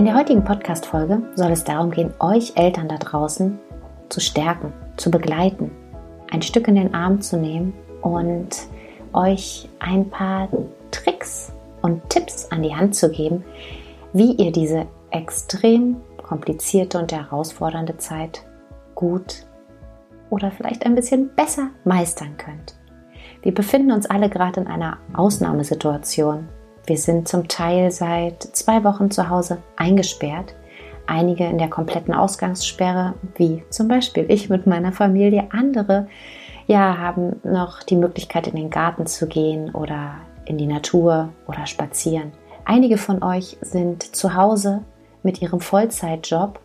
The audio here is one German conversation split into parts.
In der heutigen Podcast-Folge soll es darum gehen, euch Eltern da draußen zu stärken, zu begleiten, ein Stück in den Arm zu nehmen und euch ein paar Tricks und Tipps an die Hand zu geben, wie ihr diese extrem komplizierte und herausfordernde Zeit gut oder vielleicht ein bisschen besser meistern könnt. Wir befinden uns alle gerade in einer Ausnahmesituation wir sind zum Teil seit zwei Wochen zu Hause eingesperrt, einige in der kompletten Ausgangssperre, wie zum Beispiel ich mit meiner Familie. Andere ja, haben noch die Möglichkeit, in den Garten zu gehen oder in die Natur oder spazieren. Einige von euch sind zu Hause mit ihrem Vollzeitjob,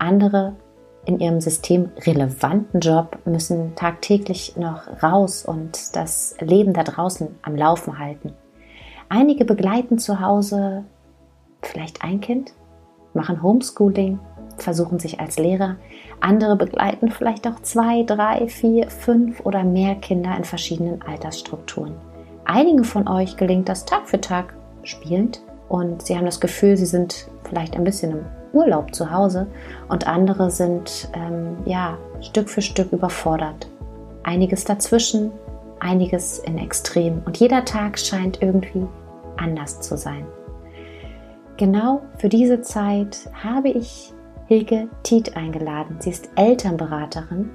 andere in ihrem systemrelevanten Job müssen tagtäglich noch raus und das Leben da draußen am Laufen halten. Einige begleiten zu Hause vielleicht ein Kind, machen Homeschooling, versuchen sich als Lehrer. Andere begleiten vielleicht auch zwei, drei, vier, fünf oder mehr Kinder in verschiedenen Altersstrukturen. Einigen von euch gelingt das Tag für Tag spielend und sie haben das Gefühl, sie sind vielleicht ein bisschen im Urlaub zu Hause und andere sind ähm, ja Stück für Stück überfordert. Einiges dazwischen, einiges in Extrem und jeder Tag scheint irgendwie anders zu sein. Genau für diese Zeit habe ich Hilke Tiet eingeladen. Sie ist Elternberaterin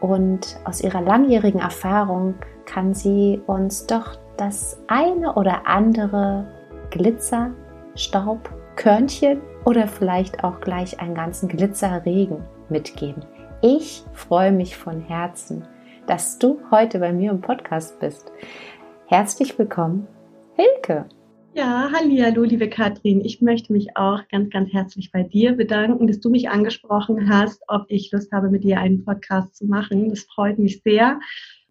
und aus ihrer langjährigen Erfahrung kann sie uns doch das eine oder andere Glitzer, Staub, Körnchen oder vielleicht auch gleich einen ganzen Glitzerregen mitgeben. Ich freue mich von Herzen, dass du heute bei mir im Podcast bist. Herzlich willkommen, Hilke. Ja, hallo, liebe Katrin. Ich möchte mich auch ganz, ganz herzlich bei dir bedanken, dass du mich angesprochen hast, ob ich Lust habe, mit dir einen Podcast zu machen. Das freut mich sehr.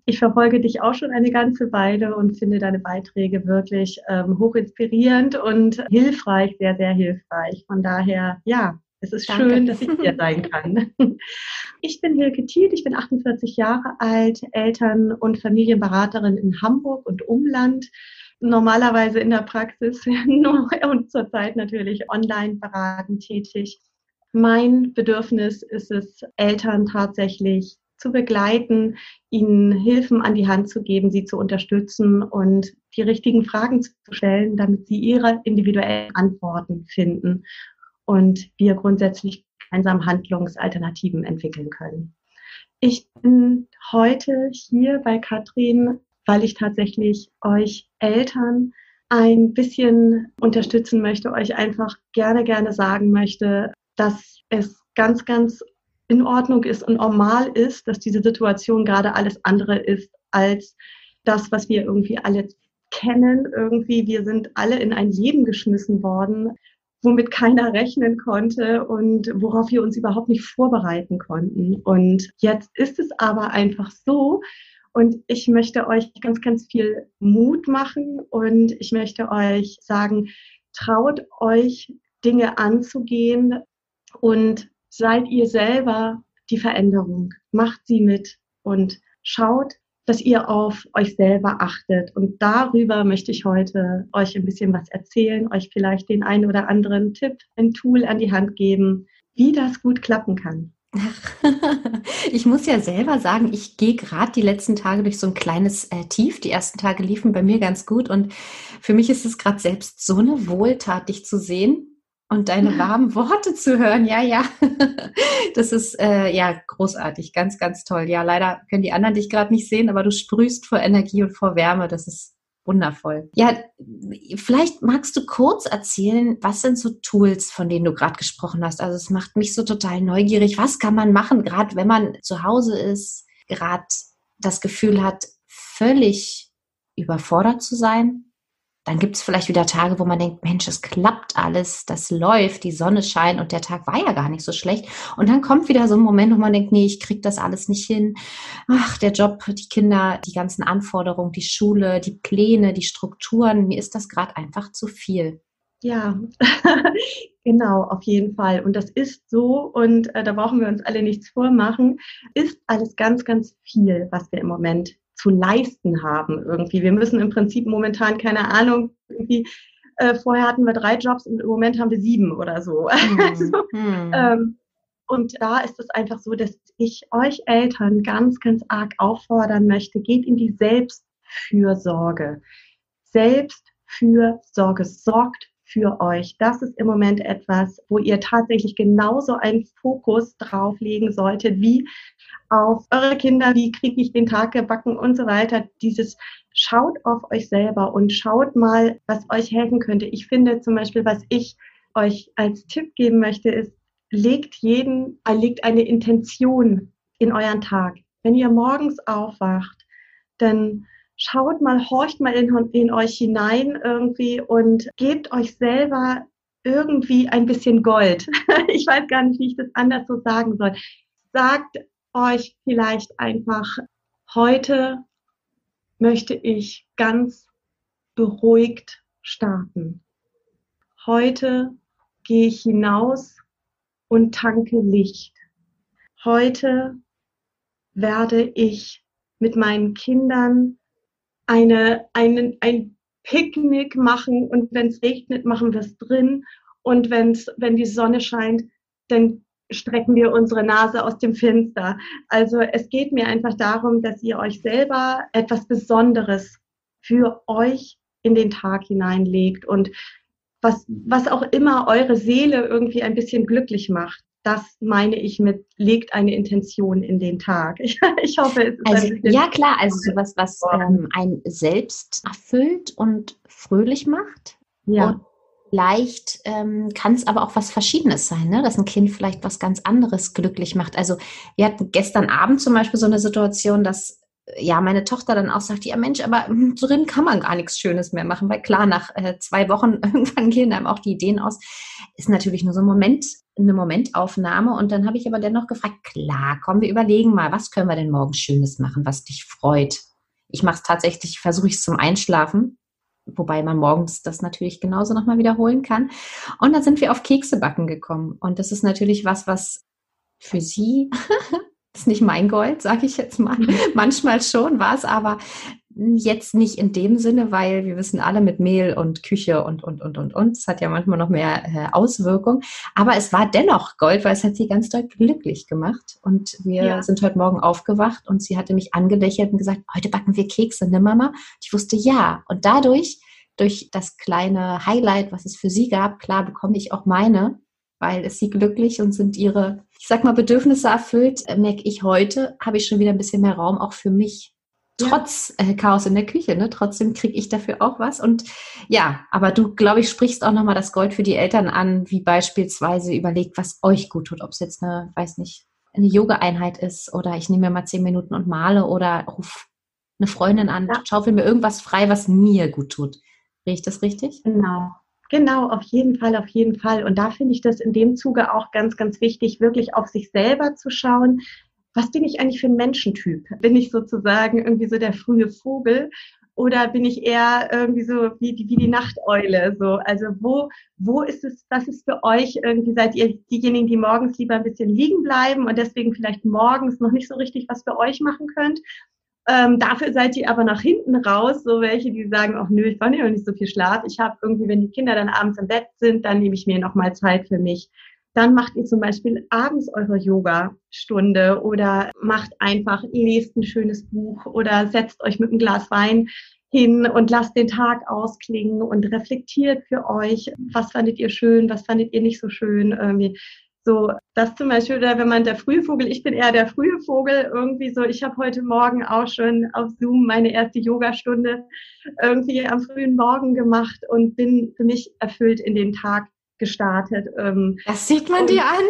Ich verfolge dich auch schon eine ganze Weile und finde deine Beiträge wirklich ähm, hochinspirierend und hilfreich, sehr, sehr hilfreich. Von daher, ja, es ist Danke. schön, dass ich hier sein kann. Ich bin Hilke Thiel, ich bin 48 Jahre alt, Eltern- und Familienberaterin in Hamburg und Umland normalerweise in der Praxis und zurzeit natürlich online beratend tätig. Mein Bedürfnis ist es, Eltern tatsächlich zu begleiten, ihnen Hilfen an die Hand zu geben, sie zu unterstützen und die richtigen Fragen zu stellen, damit sie ihre individuellen Antworten finden und wir grundsätzlich gemeinsam Handlungsalternativen entwickeln können. Ich bin heute hier bei Katrin weil ich tatsächlich euch Eltern ein bisschen unterstützen möchte, euch einfach gerne, gerne sagen möchte, dass es ganz, ganz in Ordnung ist und normal ist, dass diese Situation gerade alles andere ist als das, was wir irgendwie alle kennen. Irgendwie, wir sind alle in ein Leben geschmissen worden, womit keiner rechnen konnte und worauf wir uns überhaupt nicht vorbereiten konnten. Und jetzt ist es aber einfach so, und ich möchte euch ganz, ganz viel Mut machen und ich möchte euch sagen, traut euch Dinge anzugehen und seid ihr selber die Veränderung. Macht sie mit und schaut, dass ihr auf euch selber achtet. Und darüber möchte ich heute euch ein bisschen was erzählen, euch vielleicht den einen oder anderen Tipp, ein Tool an die Hand geben, wie das gut klappen kann. Ich muss ja selber sagen, ich gehe gerade die letzten Tage durch so ein kleines äh, Tief. Die ersten Tage liefen bei mir ganz gut und für mich ist es gerade selbst so eine Wohltat, dich zu sehen und deine warmen Worte zu hören. Ja, ja, das ist äh, ja großartig, ganz, ganz toll. Ja, leider können die anderen dich gerade nicht sehen, aber du sprühst vor Energie und vor Wärme. Das ist Wundervoll. Ja, vielleicht magst du kurz erzählen, was sind so Tools, von denen du gerade gesprochen hast? Also es macht mich so total neugierig. Was kann man machen, gerade wenn man zu Hause ist, gerade das Gefühl hat, völlig überfordert zu sein? Dann gibt es vielleicht wieder Tage, wo man denkt, Mensch, es klappt alles, das läuft, die Sonne scheint und der Tag war ja gar nicht so schlecht. Und dann kommt wieder so ein Moment, wo man denkt, nee, ich kriege das alles nicht hin. Ach, der Job, die Kinder, die ganzen Anforderungen, die Schule, die Pläne, die Strukturen, mir ist das gerade einfach zu viel. Ja, genau, auf jeden Fall. Und das ist so, und äh, da brauchen wir uns alle nichts vormachen, ist alles ganz, ganz viel, was wir im Moment zu leisten haben irgendwie. Wir müssen im Prinzip momentan, keine Ahnung, irgendwie, äh, vorher hatten wir drei Jobs und im Moment haben wir sieben oder so. Mhm. also, mhm. ähm, und da ist es einfach so, dass ich euch Eltern ganz, ganz arg auffordern möchte, geht in die Selbstfürsorge. Selbstfürsorge sorgt für euch. Das ist im Moment etwas, wo ihr tatsächlich genauso einen Fokus drauf legen solltet, wie auf eure Kinder, wie kriege ich den Tag gebacken und so weiter. Dieses schaut auf euch selber und schaut mal, was euch helfen könnte. Ich finde zum Beispiel, was ich euch als Tipp geben möchte, ist, legt jeden, äh, legt eine Intention in euren Tag. Wenn ihr morgens aufwacht, dann schaut mal, horcht mal in, in euch hinein irgendwie und gebt euch selber irgendwie ein bisschen Gold. ich weiß gar nicht, wie ich das anders so sagen soll. Sagt euch vielleicht einfach, heute möchte ich ganz beruhigt starten. Heute gehe ich hinaus und tanke Licht. Heute werde ich mit meinen Kindern eine, einen, ein Picknick machen und wenn es regnet, machen wir es drin und wenn's, wenn die Sonne scheint, dann strecken wir unsere Nase aus dem Fenster. Also es geht mir einfach darum, dass ihr euch selber etwas Besonderes für euch in den Tag hineinlegt und was, was auch immer eure Seele irgendwie ein bisschen glücklich macht. Das meine ich mit, legt eine Intention in den Tag. Ich, ich hoffe, es ist also, Ja, klar, also sowas, was ähm, ein selbst erfüllt und fröhlich macht. Ja. Und Vielleicht ähm, kann es aber auch was Verschiedenes sein, ne? dass ein Kind vielleicht was ganz anderes glücklich macht. Also wir hatten gestern Abend zum Beispiel so eine Situation, dass ja meine Tochter dann auch sagt, ja Mensch, aber hm, drin kann man gar nichts Schönes mehr machen, weil klar, nach äh, zwei Wochen irgendwann gehen einem auch die Ideen aus. Ist natürlich nur so ein Moment, eine Momentaufnahme. Und dann habe ich aber dennoch gefragt, klar, komm, wir überlegen mal, was können wir denn morgen Schönes machen, was dich freut. Ich mache es tatsächlich, versuche ich es zum Einschlafen wobei man morgens das natürlich genauso nochmal wiederholen kann. Und dann sind wir auf Keksebacken gekommen. Und das ist natürlich was, was für sie ist nicht mein Gold, sage ich jetzt mal. Mhm. Manchmal schon war es aber jetzt nicht in dem Sinne, weil wir wissen alle mit Mehl und Küche und, und, und, und, und. Es hat ja manchmal noch mehr äh, Auswirkung. Aber es war dennoch Gold, weil es hat sie ganz doll glücklich gemacht. Und wir ja. sind heute Morgen aufgewacht und sie hatte mich angelächelt und gesagt, heute backen wir Kekse, ne Mama? Ich wusste ja. Und dadurch, durch das kleine Highlight, was es für sie gab, klar bekomme ich auch meine, weil es sie glücklich und sind ihre, ich sag mal, Bedürfnisse erfüllt, äh, merke ich heute, habe ich schon wieder ein bisschen mehr Raum auch für mich trotz äh, Chaos in der Küche, ne? Trotzdem kriege ich dafür auch was. Und ja, aber du, glaube ich, sprichst auch nochmal das Gold für die Eltern an, wie beispielsweise überlegt, was euch gut tut. Ob es jetzt eine, weiß nicht, eine Yoga-Einheit ist oder ich nehme mir mal zehn Minuten und male oder ruf eine Freundin an, ja. schaufel mir irgendwas frei, was mir gut tut. Sehe ich das richtig? Genau. Genau, auf jeden Fall, auf jeden Fall. Und da finde ich das in dem Zuge auch ganz, ganz wichtig, wirklich auf sich selber zu schauen was bin ich eigentlich für ein Menschentyp? Bin ich sozusagen irgendwie so der frühe Vogel oder bin ich eher irgendwie so wie die, wie die Nachteule? So, also wo, wo ist es, was ist für euch irgendwie, seid ihr diejenigen, die morgens lieber ein bisschen liegen bleiben und deswegen vielleicht morgens noch nicht so richtig was für euch machen könnt? Ähm, dafür seid ihr aber nach hinten raus, so welche, die sagen, ach nö, ich war nicht so viel Schlaf. Ich habe irgendwie, wenn die Kinder dann abends im Bett sind, dann nehme ich mir nochmal Zeit für mich. Dann macht ihr zum Beispiel abends eure Yoga-Stunde oder macht einfach, lest ein schönes Buch oder setzt euch mit einem Glas Wein hin und lasst den Tag ausklingen und reflektiert für euch, was fandet ihr schön, was fandet ihr nicht so schön, irgendwie. So, das zum Beispiel, oder wenn man der frühe Vogel, ich bin eher der frühe Vogel, irgendwie so, ich habe heute Morgen auch schon auf Zoom meine erste Yogastunde irgendwie am frühen Morgen gemacht und bin für mich erfüllt in den Tag gestartet. Ähm, das sieht man dir an.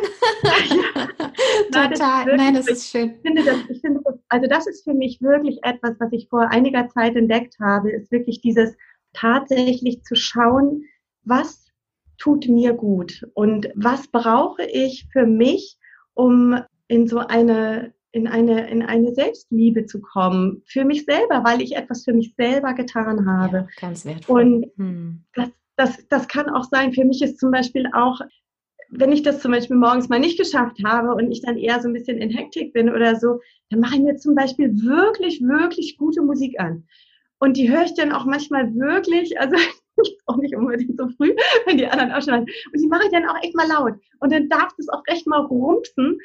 Total. Nein, das, Nein, das ist schön. Ich finde das, ich finde das, also das ist für mich wirklich etwas, was ich vor einiger Zeit entdeckt habe, ist wirklich dieses tatsächlich zu schauen, was tut mir gut und was brauche ich für mich, um in so eine in eine, in eine Selbstliebe zu kommen, für mich selber, weil ich etwas für mich selber getan habe. Ja, ganz wertvoll. Und hm. das, das, das kann auch sein, für mich ist zum Beispiel auch, wenn ich das zum Beispiel morgens mal nicht geschafft habe und ich dann eher so ein bisschen in Hektik bin oder so, dann mache ich mir zum Beispiel wirklich, wirklich gute Musik an. Und die höre ich dann auch manchmal wirklich, also auch nicht unbedingt so früh, wenn die anderen auch schon Und die mache ich dann auch echt mal laut. Und dann darf das auch echt mal rumpsen.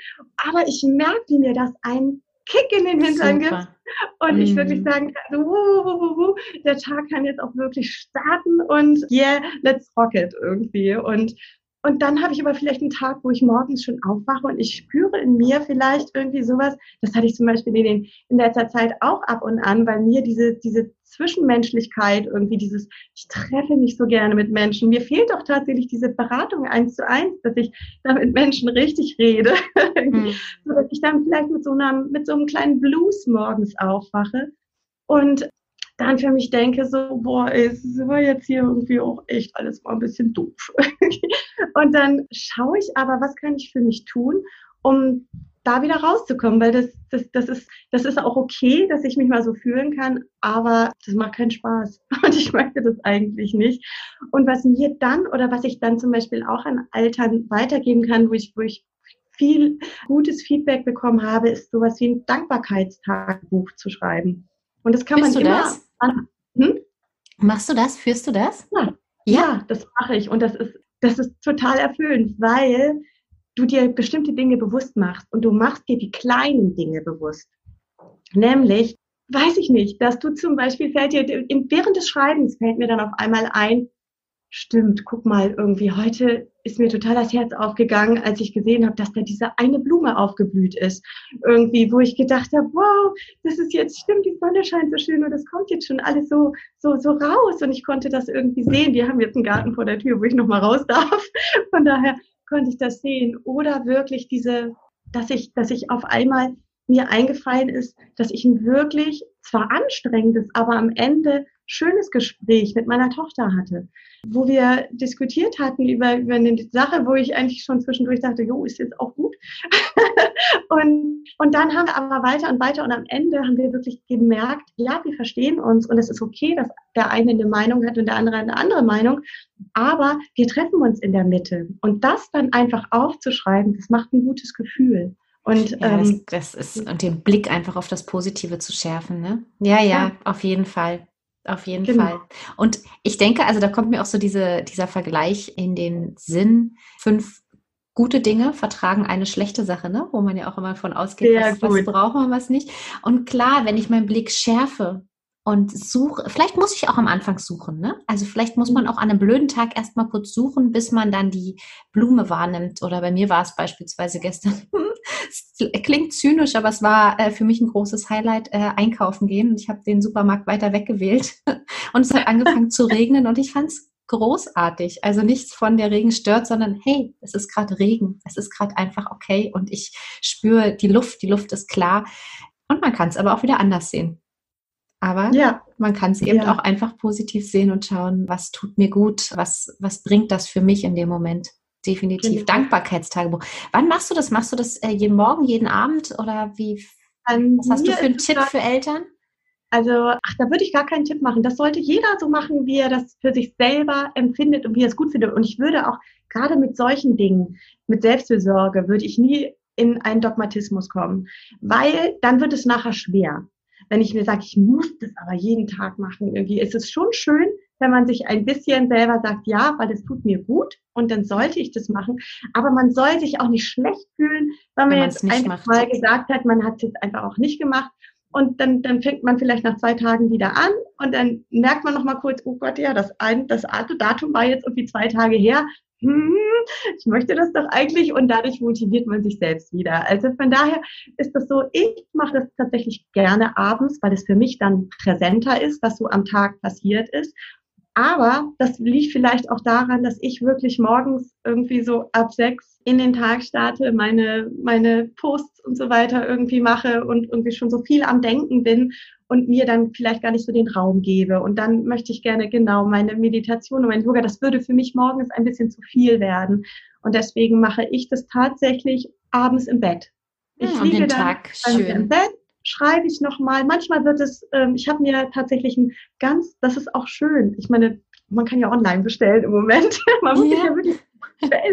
Aber ich merke, wie mir das einen Kick in den Hintern Super. gibt. Und mm. ich wirklich mhm. sagen kann, so, wuh, wuh, wuh, der Tag kann jetzt auch wirklich starten und yeah, let's rock it irgendwie. Und und dann habe ich aber vielleicht einen Tag, wo ich morgens schon aufwache und ich spüre in mir vielleicht irgendwie sowas. Das hatte ich zum Beispiel in, den, in letzter Zeit auch ab und an, weil mir diese, diese Zwischenmenschlichkeit irgendwie, dieses, ich treffe mich so gerne mit Menschen. Mir fehlt auch tatsächlich diese Beratung eins zu eins, dass ich da mit Menschen richtig rede. Mhm. so dass ich dann vielleicht mit so, einer, mit so einem kleinen Blues morgens aufwache. Und dann für mich denke, so, boah, ey, es immer jetzt hier irgendwie auch echt alles mal ein bisschen doof. und dann schaue ich aber, was kann ich für mich tun, um da wieder rauszukommen, weil das, das, das, ist, das ist auch okay, dass ich mich mal so fühlen kann, aber das macht keinen Spaß und ich möchte das eigentlich nicht. Und was mir dann oder was ich dann zum Beispiel auch an Altern weitergeben kann, wo ich, wo ich viel gutes Feedback bekommen habe, ist sowas wie ein Dankbarkeitstagebuch zu schreiben. Und das kann Bist man du immer. Das? Hm? Machst du das? Führst du das? Ja, ja. ja das mache ich. Und das ist, das ist total erfüllend, weil du dir bestimmte Dinge bewusst machst und du machst dir die kleinen Dinge bewusst. Nämlich, weiß ich nicht, dass du zum Beispiel fällt dir, während des Schreibens fällt mir dann auf einmal ein, stimmt, guck mal, irgendwie heute ist mir total das Herz aufgegangen, als ich gesehen habe, dass da diese eine Blume aufgeblüht ist. Irgendwie, wo ich gedacht habe, wow, das ist jetzt, stimmt, die Sonne scheint so schön und das kommt jetzt schon alles so, so, so raus und ich konnte das irgendwie sehen. Wir haben jetzt einen Garten vor der Tür, wo ich nochmal raus darf. Von daher konnte ich das sehen. Oder wirklich diese, dass ich, dass ich auf einmal mir eingefallen ist, dass ich ein wirklich zwar anstrengendes, aber am Ende schönes Gespräch mit meiner Tochter hatte, wo wir diskutiert hatten über, über eine Sache, wo ich eigentlich schon zwischendurch dachte, jo, ist jetzt auch gut. und, und dann haben wir aber weiter und weiter und am Ende haben wir wirklich gemerkt, ja, wir verstehen uns und es ist okay, dass der eine eine Meinung hat und der andere eine andere Meinung, aber wir treffen uns in der Mitte. Und das dann einfach aufzuschreiben, das macht ein gutes Gefühl. Und, ja, das, ähm, das, ist, und den Blick einfach auf das Positive zu schärfen, ne? Ja, ja, ja. auf jeden Fall. Auf jeden genau. Fall. Und ich denke, also da kommt mir auch so diese, dieser Vergleich in den Sinn, fünf gute Dinge vertragen eine schlechte Sache, ne? wo man ja auch immer von ausgeht, was, was braucht man, was nicht. Und klar, wenn ich meinen Blick schärfe und suche, vielleicht muss ich auch am Anfang suchen, ne? Also vielleicht muss man mhm. auch an einem blöden Tag erstmal kurz suchen, bis man dann die Blume wahrnimmt. Oder bei mir war es beispielsweise gestern, es klingt zynisch, aber es war äh, für mich ein großes Highlight, äh, einkaufen gehen. Und ich habe den Supermarkt weiter weggewählt und es hat angefangen zu regnen und ich fand es großartig. Also nichts von der Regen stört, sondern hey, es ist gerade Regen. Es ist gerade einfach okay und ich spüre die Luft. Die Luft ist klar. Und man kann es aber auch wieder anders sehen. Aber ja. man kann es eben ja. auch einfach positiv sehen und schauen, was tut mir gut, was, was bringt das für mich in dem Moment. Definitiv. Genau. Dankbarkeitstagebuch. Wann machst du das? Machst du das äh, jeden Morgen, jeden Abend oder wie? An was hast du für einen Tipp für Eltern? Also, ach, da würde ich gar keinen Tipp machen. Das sollte jeder so machen, wie er das für sich selber empfindet und wie er es gut findet. Und ich würde auch gerade mit solchen Dingen, mit Selbstfürsorge, würde ich nie in einen Dogmatismus kommen, weil dann wird es nachher schwer wenn ich mir sage, ich muss das aber jeden Tag machen, irgendwie ist es schon schön, wenn man sich ein bisschen selber sagt, ja, weil es tut mir gut und dann sollte ich das machen. Aber man soll sich auch nicht schlecht fühlen, weil man jetzt einfach mal gesagt hat, man hat es jetzt einfach auch nicht gemacht. Und dann, dann fängt man vielleicht nach zwei Tagen wieder an und dann merkt man noch mal kurz, oh Gott, ja, das, ein, das Datum war jetzt irgendwie zwei Tage her hm, ich möchte das doch eigentlich und dadurch motiviert man sich selbst wieder. Also von daher ist das so, ich mache das tatsächlich gerne abends, weil es für mich dann präsenter ist, was so am Tag passiert ist. Aber das liegt vielleicht auch daran, dass ich wirklich morgens irgendwie so ab sechs in den Tag starte, meine, meine Posts und so weiter irgendwie mache und irgendwie schon so viel am Denken bin und mir dann vielleicht gar nicht so den Raum gebe. Und dann möchte ich gerne genau meine Meditation und mein Yoga, das würde für mich morgens ein bisschen zu viel werden. Und deswegen mache ich das tatsächlich abends im Bett. Ich hm, liege dann schön. im Bett, schreibe ich nochmal. Manchmal wird es, ähm, ich habe mir tatsächlich ein ganz, das ist auch schön. Ich meine, man kann ja online bestellen im Moment. man muss ja. ja wirklich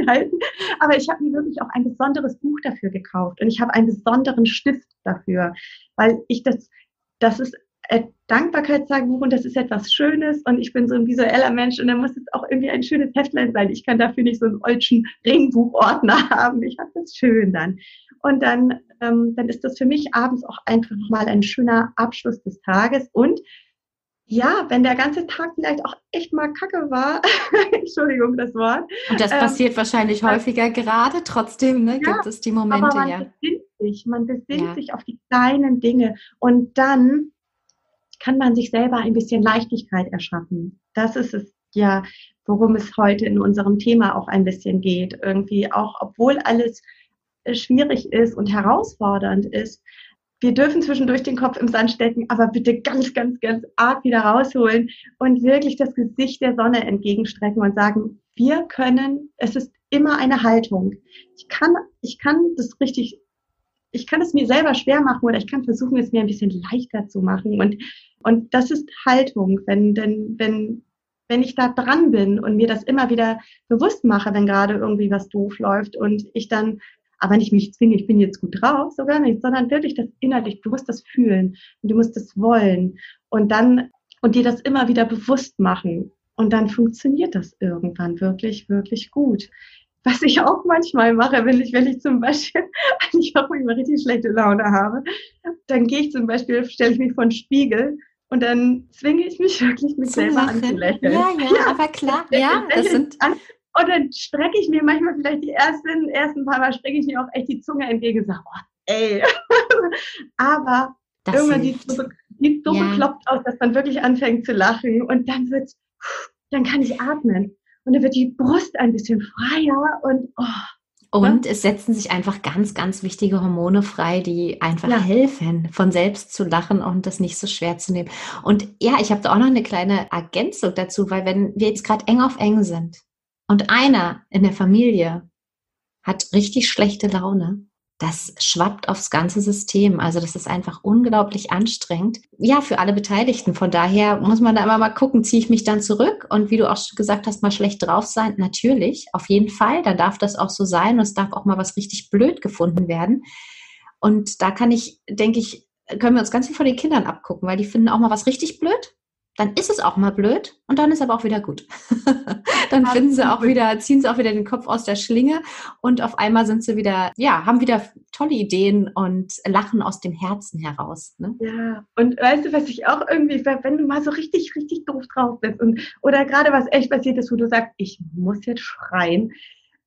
halten. Aber ich habe mir wirklich auch ein besonderes Buch dafür gekauft und ich habe einen besonderen Stift dafür, weil ich das, das ist Dankbarkeitstagebuch und das ist etwas Schönes und ich bin so ein visueller Mensch und dann muss es auch irgendwie ein schönes Heftlein sein. Ich kann dafür nicht so einen olschen Ringbuchordner haben. Ich habe das schön dann. Und dann, ähm, dann ist das für mich abends auch einfach nochmal ein schöner Abschluss des Tages und ja, wenn der ganze Tag vielleicht auch echt mal kacke war, Entschuldigung das Wort. Und das ähm, passiert wahrscheinlich häufiger gerade, trotzdem ne, ja, gibt es die Momente, aber man ja. Besinnt sich, man besinnt ja. sich auf die kleinen Dinge und dann kann man sich selber ein bisschen Leichtigkeit erschaffen. Das ist es ja, worum es heute in unserem Thema auch ein bisschen geht. Irgendwie auch, obwohl alles äh, schwierig ist und herausfordernd ist, wir dürfen zwischendurch den Kopf im Sand stecken, aber bitte ganz, ganz, ganz arg wieder rausholen und wirklich das Gesicht der Sonne entgegenstrecken und sagen, wir können, es ist immer eine Haltung. Ich kann, ich kann das richtig, ich kann es mir selber schwer machen oder ich kann versuchen, es mir ein bisschen leichter zu machen und, und das ist Haltung, wenn, denn, wenn, wenn ich da dran bin und mir das immer wieder bewusst mache, wenn gerade irgendwie was doof läuft und ich dann aber nicht mich zwinge, ich bin jetzt gut drauf, sogar nicht, sondern wirklich das innerlich, du musst das fühlen und du musst das wollen und dann und dir das immer wieder bewusst machen und dann funktioniert das irgendwann wirklich, wirklich gut. Was ich auch manchmal mache, wenn ich, wenn ich zum Beispiel, wenn ich auch manchmal richtig schlechte Laune habe, dann gehe ich zum Beispiel, stelle ich mich vor den Spiegel und dann zwinge ich mich wirklich, mich selber anzulächeln. Ja, ja, ja, aber klar, ja, das sind, und dann strecke ich mir manchmal vielleicht die ersten, ersten paar Mal strecke ich mir auch echt die Zunge entgegen und sage, oh, ey. Aber das irgendwann sieht es so, sieht so ja. bekloppt aus, dass man wirklich anfängt zu lachen und dann wird's, dann kann ich atmen. Und dann wird die Brust ein bisschen freier und oh, und ja. es setzen sich einfach ganz, ganz wichtige Hormone frei, die einfach ja. helfen, von selbst zu lachen und das nicht so schwer zu nehmen. Und ja, ich habe da auch noch eine kleine Ergänzung dazu, weil wenn wir jetzt gerade eng auf eng sind, und einer in der Familie hat richtig schlechte Laune, das schwappt aufs ganze System. Also das ist einfach unglaublich anstrengend. Ja, für alle Beteiligten. Von daher muss man da immer mal gucken, ziehe ich mich dann zurück und wie du auch gesagt hast, mal schlecht drauf sein. Natürlich, auf jeden Fall. Da darf das auch so sein und es darf auch mal was richtig blöd gefunden werden. Und da kann ich, denke ich, können wir uns ganz viel von den Kindern abgucken, weil die finden auch mal was richtig blöd dann ist es auch mal blöd und dann ist aber auch wieder gut. dann finden sie auch wieder, ziehen sie auch wieder den Kopf aus der Schlinge und auf einmal sind sie wieder, ja, haben wieder tolle Ideen und lachen aus dem Herzen heraus. Ne? Ja, und weißt du, was ich auch irgendwie, wenn du mal so richtig, richtig doof drauf bist und oder gerade was echt passiert ist, wo du sagst, ich muss jetzt schreien,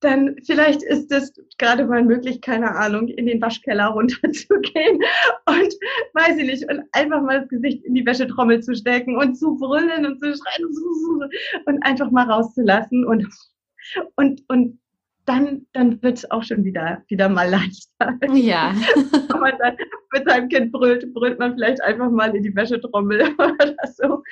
dann vielleicht ist es gerade mal möglich, keine Ahnung, in den Waschkeller runterzugehen und weiß ich nicht, und einfach mal das Gesicht in die Wäschetrommel zu stecken und zu brüllen und zu schreien und einfach mal rauszulassen und, und, und dann, dann wird es auch schon wieder, wieder mal leichter. Ja. Wenn man dann mit seinem Kind brüllt, brüllt man vielleicht einfach mal in die Wäschetrommel oder so.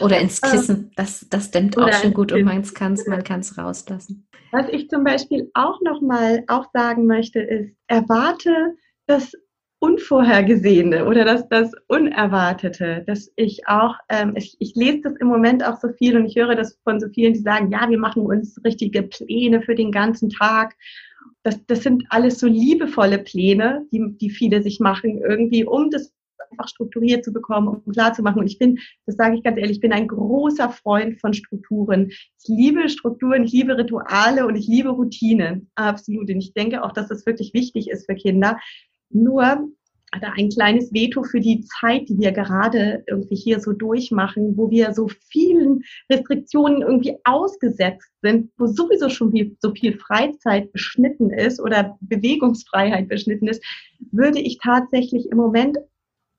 Oder ins ähm, Kissen. Das, das dämmt auch schon gut und man kann es man kann's rauslassen. Was ich zum Beispiel auch nochmal auch sagen möchte, ist, erwarte das Unvorhergesehene oder das, das Unerwartete, dass ich auch, ähm, ich, ich lese das im Moment auch so viel und ich höre das von so vielen, die sagen, ja, wir machen uns richtige Pläne für den ganzen Tag. Das, das sind alles so liebevolle Pläne, die, die viele sich machen, irgendwie, um das einfach strukturiert zu bekommen, um klar zu machen. Und ich bin, das sage ich ganz ehrlich, ich bin ein großer Freund von Strukturen. Ich liebe Strukturen, ich liebe Rituale und ich liebe Routinen. Absolut. Und ich denke auch, dass das wirklich wichtig ist für Kinder. Nur da ein kleines Veto für die Zeit, die wir gerade irgendwie hier so durchmachen, wo wir so vielen Restriktionen irgendwie ausgesetzt sind, wo sowieso schon viel, so viel Freizeit beschnitten ist oder Bewegungsfreiheit beschnitten ist, würde ich tatsächlich im Moment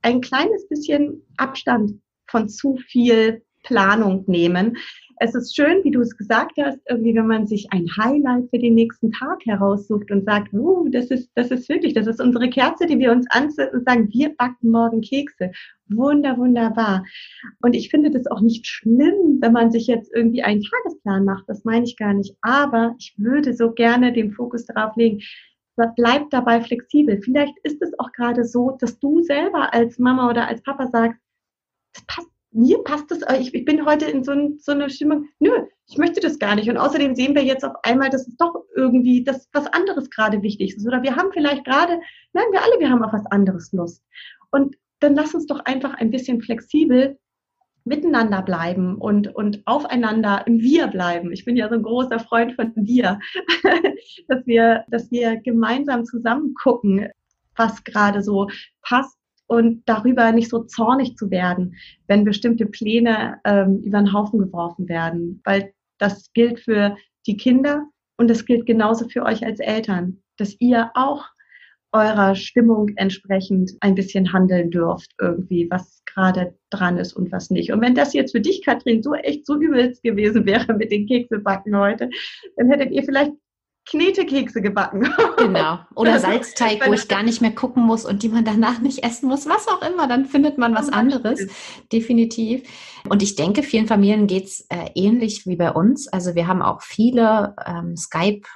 ein kleines bisschen Abstand von zu viel Planung nehmen. Es ist schön, wie du es gesagt hast, irgendwie, wenn man sich ein Highlight für den nächsten Tag heraussucht und sagt, uh, das ist, das ist wirklich, das ist unsere Kerze, die wir uns anzünden und sagen, wir backen morgen Kekse. Wunder, wunderbar. Und ich finde das auch nicht schlimm, wenn man sich jetzt irgendwie einen Tagesplan macht. Das meine ich gar nicht. Aber ich würde so gerne den Fokus darauf legen, bleib dabei flexibel. Vielleicht ist es auch gerade so, dass du selber als Mama oder als Papa sagst, das passt mir passt das, ich, ich bin heute in so, ein, so einer Stimmung, nö, ich möchte das gar nicht. Und außerdem sehen wir jetzt auf einmal, dass es doch irgendwie das was anderes gerade wichtig ist. Oder wir haben vielleicht gerade, nein, wir alle, wir haben auf was anderes Lust. Und dann lass uns doch einfach ein bisschen flexibel miteinander bleiben und, und aufeinander im Wir bleiben. Ich bin ja so ein großer Freund von Wir, dass wir, dass wir gemeinsam zusammen gucken, was gerade so passt und darüber nicht so zornig zu werden, wenn bestimmte Pläne ähm, über den Haufen geworfen werden, weil das gilt für die Kinder und das gilt genauso für euch als Eltern, dass ihr auch eurer Stimmung entsprechend ein bisschen handeln dürft, irgendwie, was gerade dran ist und was nicht. Und wenn das jetzt für dich, Katrin, so echt so übelst gewesen wäre mit den Keksebacken heute, dann hättet ihr vielleicht Knetekekse gebacken. Genau. Oder Salzteig, wo ich gar nicht mehr gucken muss und die man danach nicht essen muss, was auch immer. Dann findet man was anderes. Definitiv. Und ich denke, vielen Familien geht's äh, ähnlich wie bei uns. Also wir haben auch viele ähm, Skype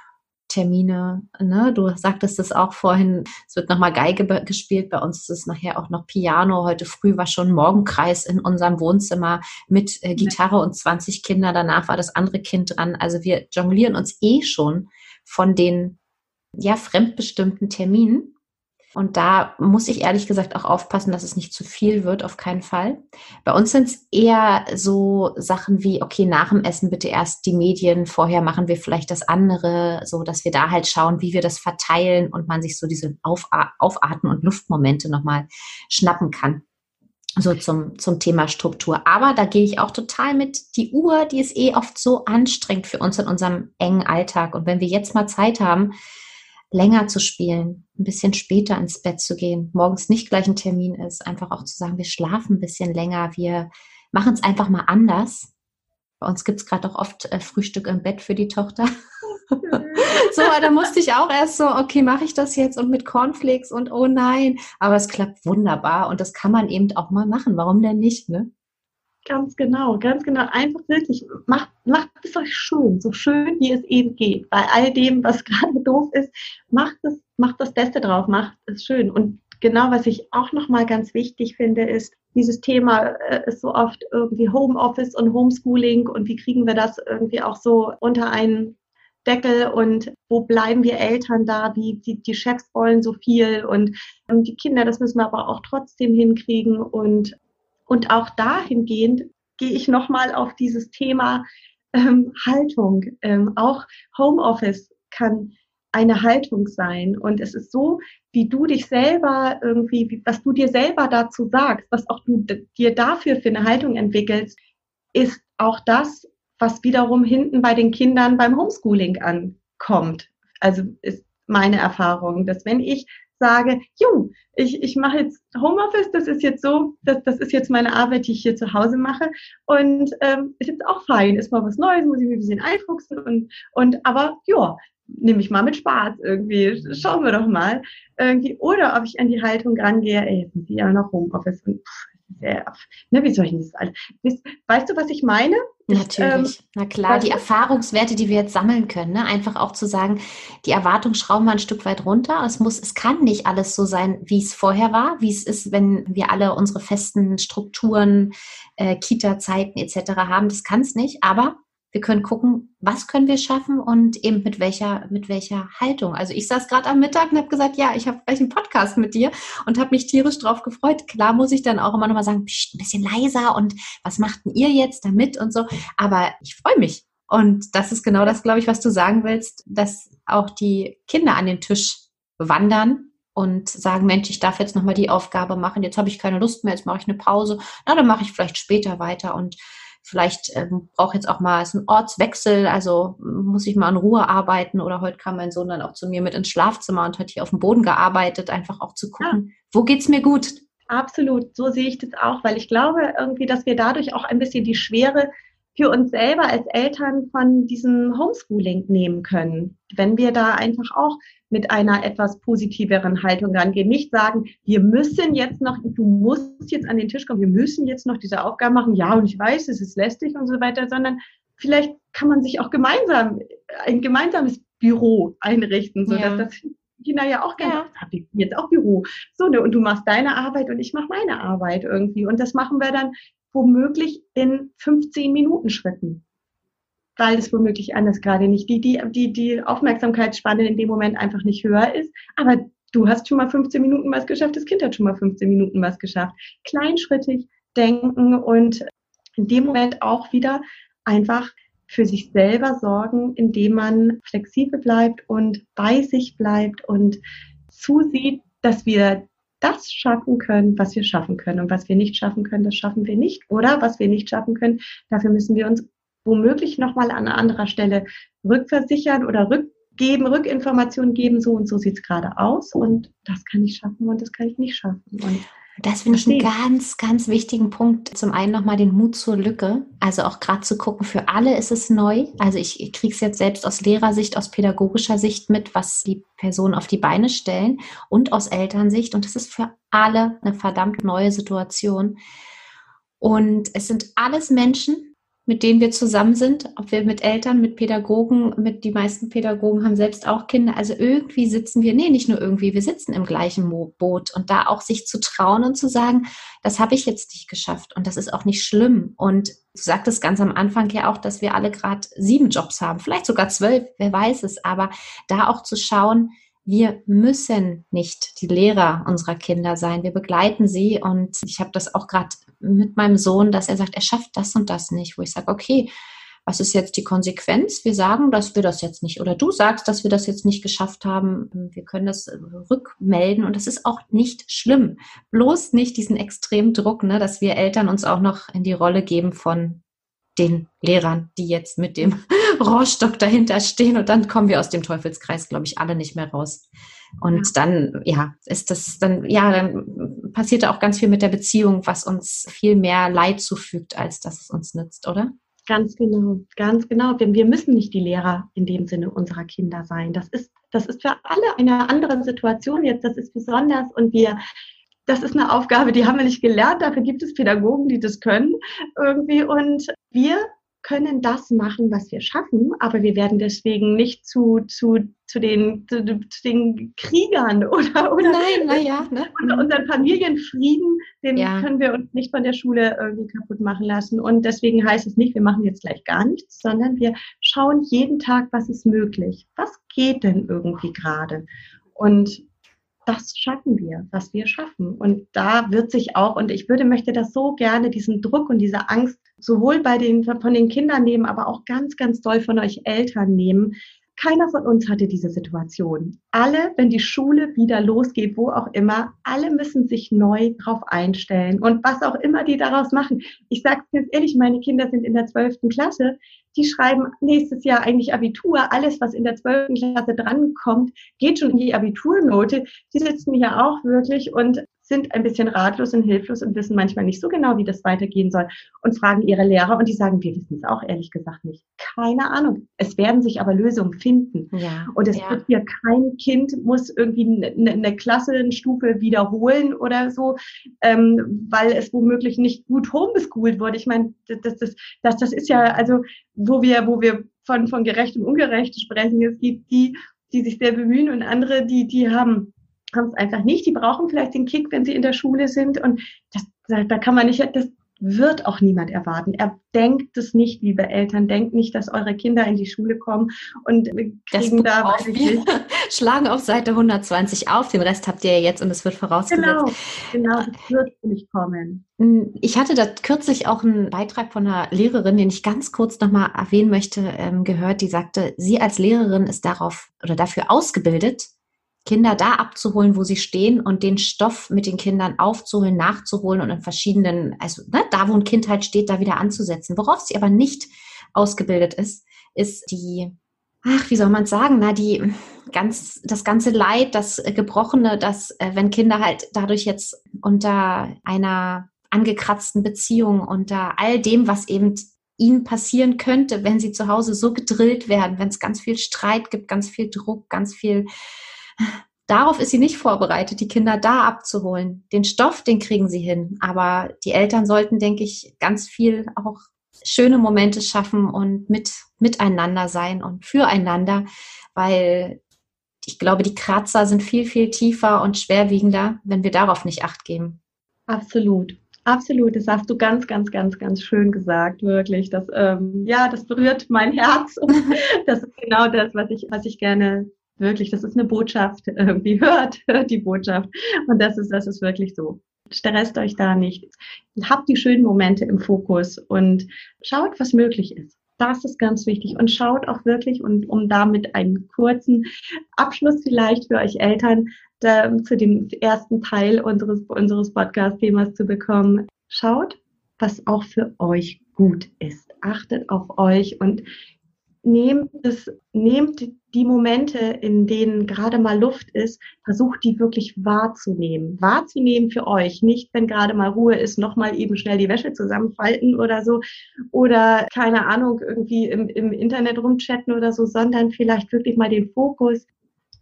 Termine, ne? Du sagtest es auch vorhin, es wird nochmal Geige gespielt, bei uns ist es nachher auch noch Piano. Heute früh war schon Morgenkreis in unserem Wohnzimmer mit äh, Gitarre und 20 Kinder. Danach war das andere Kind dran. Also wir jonglieren uns eh schon von den ja fremdbestimmten Terminen. Und da muss ich ehrlich gesagt auch aufpassen, dass es nicht zu viel wird, auf keinen Fall. Bei uns sind es eher so Sachen wie, okay, nach dem Essen bitte erst die Medien, vorher machen wir vielleicht das andere, so dass wir da halt schauen, wie wir das verteilen und man sich so diese Aufatmen- und Luftmomente nochmal schnappen kann so zum, zum Thema Struktur. Aber da gehe ich auch total mit. Die Uhr, die ist eh oft so anstrengend für uns in unserem engen Alltag. Und wenn wir jetzt mal Zeit haben, länger zu spielen, ein bisschen später ins Bett zu gehen, morgens nicht gleich ein Termin ist, einfach auch zu sagen, wir schlafen ein bisschen länger, wir machen es einfach mal anders. Bei uns gibt es gerade auch oft äh, Frühstück im Bett für die Tochter. so, da musste ich auch erst so, okay, mache ich das jetzt und mit Cornflakes und oh nein. Aber es klappt wunderbar und das kann man eben auch mal machen. Warum denn nicht, ne? Ganz genau, ganz genau. Einfach wirklich, macht, macht es euch schön, so schön wie es eben geht. Bei all dem, was gerade doof ist, macht es, macht das Beste drauf, macht es schön. Und genau, was ich auch nochmal ganz wichtig finde, ist, dieses Thema äh, ist so oft irgendwie Homeoffice und Homeschooling und wie kriegen wir das irgendwie auch so unter einen Deckel und wo bleiben wir Eltern da, wie die, die Chefs wollen so viel und, und die Kinder, das müssen wir aber auch trotzdem hinkriegen und, und auch dahingehend gehe ich nochmal auf dieses Thema ähm, Haltung. Ähm, auch Homeoffice kann eine Haltung sein. Und es ist so, wie du dich selber irgendwie, was du dir selber dazu sagst, was auch du dir dafür für eine Haltung entwickelst, ist auch das, was wiederum hinten bei den Kindern beim Homeschooling ankommt. Also ist meine Erfahrung, dass wenn ich sage, jo, ich, ich mache jetzt Homeoffice, das ist jetzt so, das, das ist jetzt meine Arbeit, die ich hier zu Hause mache. Und ähm, ist jetzt auch fein, ist mal was Neues, muss ich mir ein bisschen einfuchsen und, und aber ja, nehme ich mal mit Spaß irgendwie, schauen wir doch mal. Irgendwie, oder ob ich an die Haltung rangehe, ey, jetzt muss ich ja noch Homeoffice und pff, sehr, ne, wie soll ich das alles? Weißt du, was ich meine? Natürlich, ähm, na klar, die Erfahrungswerte, die wir jetzt sammeln können, ne? einfach auch zu sagen, die Erwartung schrauben wir ein Stück weit runter. Es muss, es kann nicht alles so sein, wie es vorher war, wie es ist, wenn wir alle unsere festen Strukturen, äh, Kita-Zeiten etc. haben. Das kann es nicht, aber wir können gucken, was können wir schaffen und eben mit welcher, mit welcher Haltung. Also ich saß gerade am Mittag und habe gesagt, ja, ich habe gleich einen Podcast mit dir und habe mich tierisch drauf gefreut. Klar muss ich dann auch immer noch mal sagen, pst, ein bisschen leiser und was machten ihr jetzt damit und so. Aber ich freue mich. Und das ist genau das, glaube ich, was du sagen willst, dass auch die Kinder an den Tisch wandern und sagen, Mensch, ich darf jetzt nochmal die Aufgabe machen, jetzt habe ich keine Lust mehr, jetzt mache ich eine Pause, na, dann mache ich vielleicht später weiter und vielleicht ähm, brauche jetzt auch mal einen Ortswechsel, also muss ich mal in Ruhe arbeiten oder heute kam mein Sohn dann auch zu mir mit ins Schlafzimmer und hat hier auf dem Boden gearbeitet, einfach auch zu gucken, ja. wo geht's mir gut? absolut. So sehe ich das auch, weil ich glaube irgendwie, dass wir dadurch auch ein bisschen die Schwere für uns selber als Eltern von diesem Homeschooling nehmen können. Wenn wir da einfach auch mit einer etwas positiveren Haltung rangehen. Nicht sagen, wir müssen jetzt noch, du musst jetzt an den Tisch kommen, wir müssen jetzt noch diese Aufgaben machen. Ja, und ich weiß, es ist lästig und so weiter, sondern vielleicht kann man sich auch gemeinsam ein gemeinsames Büro einrichten, so ja. dass das Kinder ja auch gerne, ja. jetzt auch Büro. So, ne, und du machst deine Arbeit und ich mache meine Arbeit irgendwie. Und das machen wir dann womöglich in 15 Minuten Schritten. Weil es womöglich anders gerade nicht, die, die, die, die Aufmerksamkeitsspanne in dem Moment einfach nicht höher ist. Aber du hast schon mal 15 Minuten was geschafft, das Kind hat schon mal 15 Minuten was geschafft. Kleinschrittig denken und in dem Moment auch wieder einfach für sich selber sorgen, indem man flexibel bleibt und bei sich bleibt und zusieht, dass wir das schaffen können, was wir schaffen können. Und was wir nicht schaffen können, das schaffen wir nicht. Oder was wir nicht schaffen können, dafür müssen wir uns womöglich nochmal an anderer Stelle rückversichern oder rückgeben, Rückinformationen geben. So und so sieht es gerade aus. Und das kann ich schaffen und das kann ich nicht schaffen. Und das finde ich einen ganz, ganz wichtigen Punkt. Zum einen nochmal den Mut zur Lücke. Also auch gerade zu gucken, für alle ist es neu. Also ich, ich kriege es jetzt selbst aus Lehrersicht, aus pädagogischer Sicht mit, was die Personen auf die Beine stellen und aus Elternsicht. Und das ist für alle eine verdammt neue Situation. Und es sind alles Menschen, mit denen wir zusammen sind, ob wir mit Eltern, mit Pädagogen, mit die meisten Pädagogen haben selbst auch Kinder. Also irgendwie sitzen wir, nee, nicht nur irgendwie, wir sitzen im gleichen Boot und da auch sich zu trauen und zu sagen, das habe ich jetzt nicht geschafft und das ist auch nicht schlimm. Und du sagtest ganz am Anfang ja auch, dass wir alle gerade sieben Jobs haben, vielleicht sogar zwölf, wer weiß es, aber da auch zu schauen, wir müssen nicht die Lehrer unserer Kinder sein. Wir begleiten sie und ich habe das auch gerade mit meinem Sohn, dass er sagt, er schafft das und das nicht, wo ich sage, okay, was ist jetzt die Konsequenz? Wir sagen, dass wir das jetzt nicht oder du sagst, dass wir das jetzt nicht geschafft haben. Wir können das rückmelden und das ist auch nicht schlimm. Bloß nicht diesen extremen Druck, ne, dass wir Eltern uns auch noch in die Rolle geben von den Lehrern, die jetzt mit dem Rohrstock dahinter stehen und dann kommen wir aus dem Teufelskreis, glaube ich, alle nicht mehr raus. Und dann, ja, ist das dann, ja, dann passiert da auch ganz viel mit der Beziehung, was uns viel mehr Leid zufügt, als dass es uns nützt, oder? Ganz genau, ganz genau. Denn wir müssen nicht die Lehrer in dem Sinne unserer Kinder sein. Das ist, das ist für alle eine andere Situation jetzt. Das ist besonders und wir das ist eine Aufgabe, die haben wir nicht gelernt. Dafür gibt es Pädagogen, die das können irgendwie. Und wir können das machen, was wir schaffen, aber wir werden deswegen nicht zu, zu, zu, den, zu, zu den Kriegern oder, oder Nein, naja, ne? und unseren Familienfrieden, den ja. können wir uns nicht von der Schule irgendwie kaputt machen lassen. Und deswegen heißt es nicht, wir machen jetzt gleich gar nichts, sondern wir schauen jeden Tag, was ist möglich. Was geht denn irgendwie gerade? Und das schaffen wir, was wir schaffen. Und da wird sich auch, und ich würde, möchte das so gerne, diesen Druck und diese Angst sowohl bei den, von den Kindern nehmen, aber auch ganz, ganz doll von euch Eltern nehmen. Keiner von uns hatte diese Situation. Alle, wenn die Schule wieder losgeht, wo auch immer, alle müssen sich neu drauf einstellen. Und was auch immer die daraus machen. Ich sage es ganz ehrlich, meine Kinder sind in der zwölften Klasse. Die schreiben nächstes Jahr eigentlich Abitur. Alles, was in der zwölften Klasse drankommt, geht schon in die Abiturnote. Die sitzen hier auch wirklich und sind ein bisschen ratlos und hilflos und wissen manchmal nicht so genau, wie das weitergehen soll und fragen ihre Lehrer und die sagen, wir wissen es auch ehrlich gesagt nicht. Keine Ahnung. Es werden sich aber Lösungen finden. Ja, und es ja. wird hier kein Kind muss irgendwie eine, eine Klassenstufe wiederholen oder so, ähm, weil es womöglich nicht gut homeschooled wurde. Ich meine, das, das, das, das ist ja, also, wo wir, wo wir von, von gerecht und ungerecht sprechen, es gibt die, die sich sehr bemühen und andere, die, die haben haben es einfach nicht. Die brauchen vielleicht den Kick, wenn sie in der Schule sind. Und das, da kann man nicht, das wird auch niemand erwarten. Er denkt es nicht, liebe Eltern. Denkt nicht, dass eure Kinder in die Schule kommen und kriegen da auf wir schlagen auf Seite 120 auf. Den Rest habt ihr ja jetzt und es wird vorausgesetzt. Genau, genau, das wird nicht kommen. Hm, ich hatte da kürzlich auch einen Beitrag von einer Lehrerin, den ich ganz kurz nochmal erwähnen möchte, ähm, gehört, die sagte, sie als Lehrerin ist darauf oder dafür ausgebildet, Kinder da abzuholen, wo sie stehen und den Stoff mit den Kindern aufzuholen, nachzuholen und in verschiedenen, also ne, da, wo ein Kind halt steht, da wieder anzusetzen. Worauf sie aber nicht ausgebildet ist, ist die ach, wie soll man sagen, na, die ganz, das ganze Leid, das Gebrochene, das, äh, wenn Kinder halt dadurch jetzt unter einer angekratzten Beziehung, unter all dem, was eben ihnen passieren könnte, wenn sie zu Hause so gedrillt werden, wenn es ganz viel Streit gibt, ganz viel Druck, ganz viel. Darauf ist sie nicht vorbereitet, die Kinder da abzuholen. Den Stoff, den kriegen sie hin. Aber die Eltern sollten, denke ich, ganz viel auch schöne Momente schaffen und mit, miteinander sein und füreinander, weil ich glaube, die Kratzer sind viel, viel tiefer und schwerwiegender, wenn wir darauf nicht acht geben. Absolut. Absolut, das hast du ganz, ganz, ganz, ganz schön gesagt, wirklich. Das, ähm, ja, das berührt mein Herz. das ist genau das, was ich, was ich gerne wirklich, das ist eine Botschaft, irgendwie hört, hört die Botschaft. Und das ist, das ist wirklich so. Stresst euch da nicht. Habt die schönen Momente im Fokus und schaut, was möglich ist. Das ist ganz wichtig. Und schaut auch wirklich, und um damit einen kurzen Abschluss vielleicht für euch Eltern da, zu dem ersten Teil unseres, unseres Podcast-Themas zu bekommen, schaut, was auch für euch gut ist. Achtet auf euch und nehmt es, nehmt die Momente, in denen gerade mal Luft ist, versucht die wirklich wahrzunehmen. Wahrzunehmen für euch. Nicht, wenn gerade mal Ruhe ist, nochmal eben schnell die Wäsche zusammenfalten oder so. Oder keine Ahnung, irgendwie im, im Internet rumchatten oder so, sondern vielleicht wirklich mal den Fokus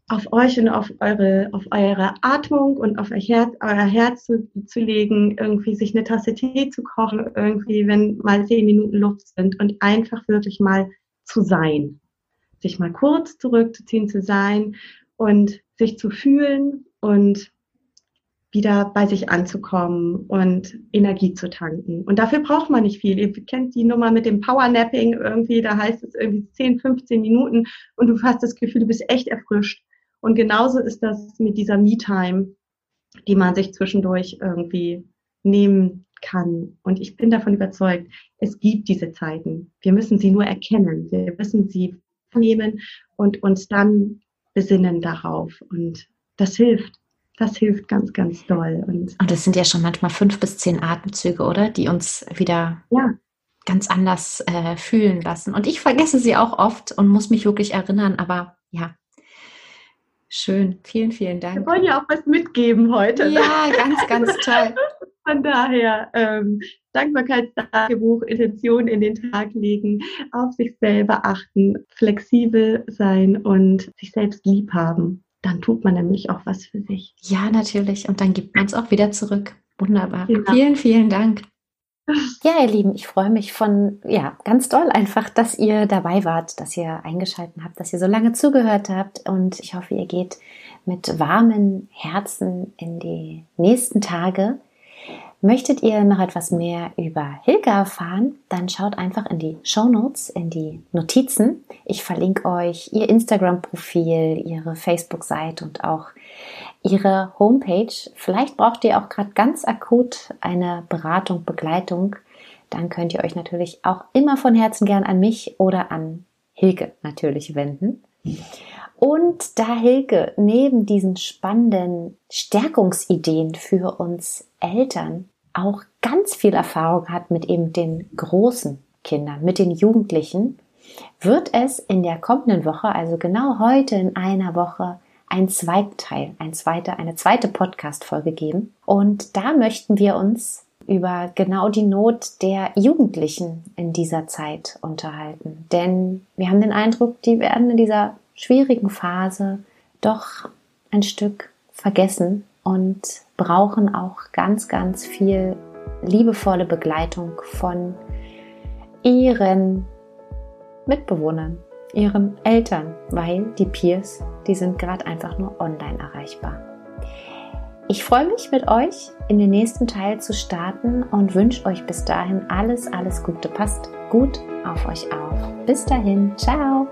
auf euch und auf eure, auf eure Atmung und auf euer Herz, euer Herz zu, zu legen, irgendwie sich eine Tasse Tee zu kochen, irgendwie, wenn mal zehn Minuten Luft sind und einfach wirklich mal zu sein. Sich mal kurz zurückzuziehen, zu sein und sich zu fühlen und wieder bei sich anzukommen und Energie zu tanken. Und dafür braucht man nicht viel. Ihr kennt die Nummer mit dem Powernapping irgendwie, da heißt es irgendwie 10, 15 Minuten und du hast das Gefühl, du bist echt erfrischt. Und genauso ist das mit dieser Me-Time, die man sich zwischendurch irgendwie nehmen kann. Und ich bin davon überzeugt, es gibt diese Zeiten. Wir müssen sie nur erkennen. Wir müssen sie nehmen und uns dann besinnen darauf. Und das hilft. Das hilft ganz, ganz doll. Und, und das sind ja schon manchmal fünf bis zehn Atemzüge, oder? Die uns wieder ja. ganz anders äh, fühlen lassen. Und ich vergesse sie auch oft und muss mich wirklich erinnern. Aber ja, Schön, vielen, vielen Dank. Wir wollen ja auch was mitgeben heute. Ja, ganz, ganz toll. Von daher, ähm, Dankbarkeitstagebuch, Intention in den Tag legen, auf sich selber achten, flexibel sein und sich selbst lieb haben. Dann tut man nämlich auch was für sich. Ja, natürlich. Und dann gibt man es auch wieder zurück. Wunderbar. Ja. Vielen, vielen Dank. Ja, ihr Lieben, ich freue mich von, ja, ganz doll einfach, dass ihr dabei wart, dass ihr eingeschaltet habt, dass ihr so lange zugehört habt und ich hoffe, ihr geht mit warmen Herzen in die nächsten Tage. Möchtet ihr noch etwas mehr über Hilke erfahren, dann schaut einfach in die Show Notes, in die Notizen. Ich verlinke euch ihr Instagram-Profil, ihre Facebook-Seite und auch ihre Homepage. Vielleicht braucht ihr auch gerade ganz akut eine Beratung, Begleitung. Dann könnt ihr euch natürlich auch immer von Herzen gern an mich oder an Hilke natürlich wenden. Und da Hilke neben diesen spannenden Stärkungsideen für uns Eltern auch ganz viel Erfahrung hat mit eben den großen Kindern, mit den Jugendlichen, wird es in der kommenden Woche, also genau heute in einer Woche, ein Zweigteil, ein zweite, eine zweite Podcast-Folge geben. Und da möchten wir uns über genau die Not der Jugendlichen in dieser Zeit unterhalten. Denn wir haben den Eindruck, die werden in dieser schwierigen Phase doch ein Stück vergessen und brauchen auch ganz, ganz viel liebevolle Begleitung von ihren Mitbewohnern, ihren Eltern, weil die Peers, die sind gerade einfach nur online erreichbar. Ich freue mich mit euch in den nächsten Teil zu starten und wünsche euch bis dahin alles, alles Gute. Passt gut auf euch auf. Bis dahin, ciao.